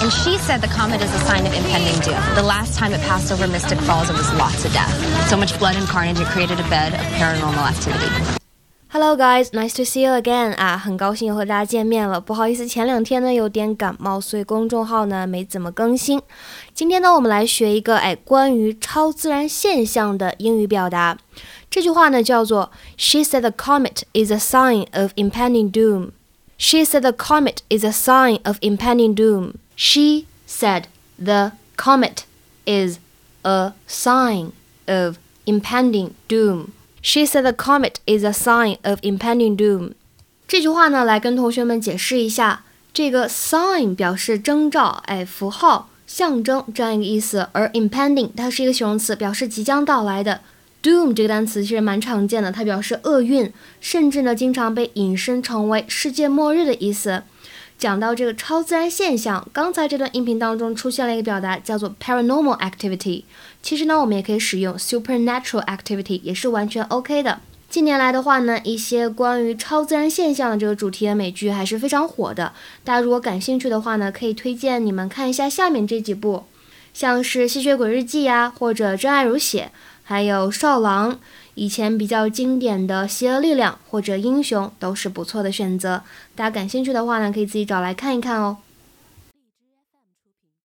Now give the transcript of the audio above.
And she said the comet is a sign of impending doom. The last time it passed over Mystic Falls, it was lots of death. So much blood and carnage, it created a bed of paranormal activity. Hello guys, nice to see you again 啊，很高兴又和大家见面了。不好意思，前两天呢有点感冒，所以公众号呢没怎么更新。今天呢，我们来学一个哎关于超自然现象的英语表达。这句话呢叫做 She said the comet is a sign of impending doom. She said the comet is a sign of impending doom. She said the comet is a sign of impending doom. She said the comet is a sign of impending doom。这句话呢，来跟同学们解释一下，这个 sign 表示征兆，哎，符号、象征这样一个意思，而 impending 它是一个形容词，表示即将到来的。doom 这个单词其实蛮常见的，它表示厄运，甚至呢，经常被引申成为世界末日的意思。讲到这个超自然现象，刚才这段音频当中出现了一个表达，叫做 paranormal activity。其实呢，我们也可以使用 supernatural activity，也是完全 OK 的。近年来的话呢，一些关于超自然现象的这个主题的美剧还是非常火的。大家如果感兴趣的话呢，可以推荐你们看一下下面这几部，像是《吸血鬼日记》呀，或者《真爱如血》，还有《少狼》。以前比较经典的《邪恶力量》或者《英雄》都是不错的选择，大家感兴趣的话呢，可以自己找来看一看哦。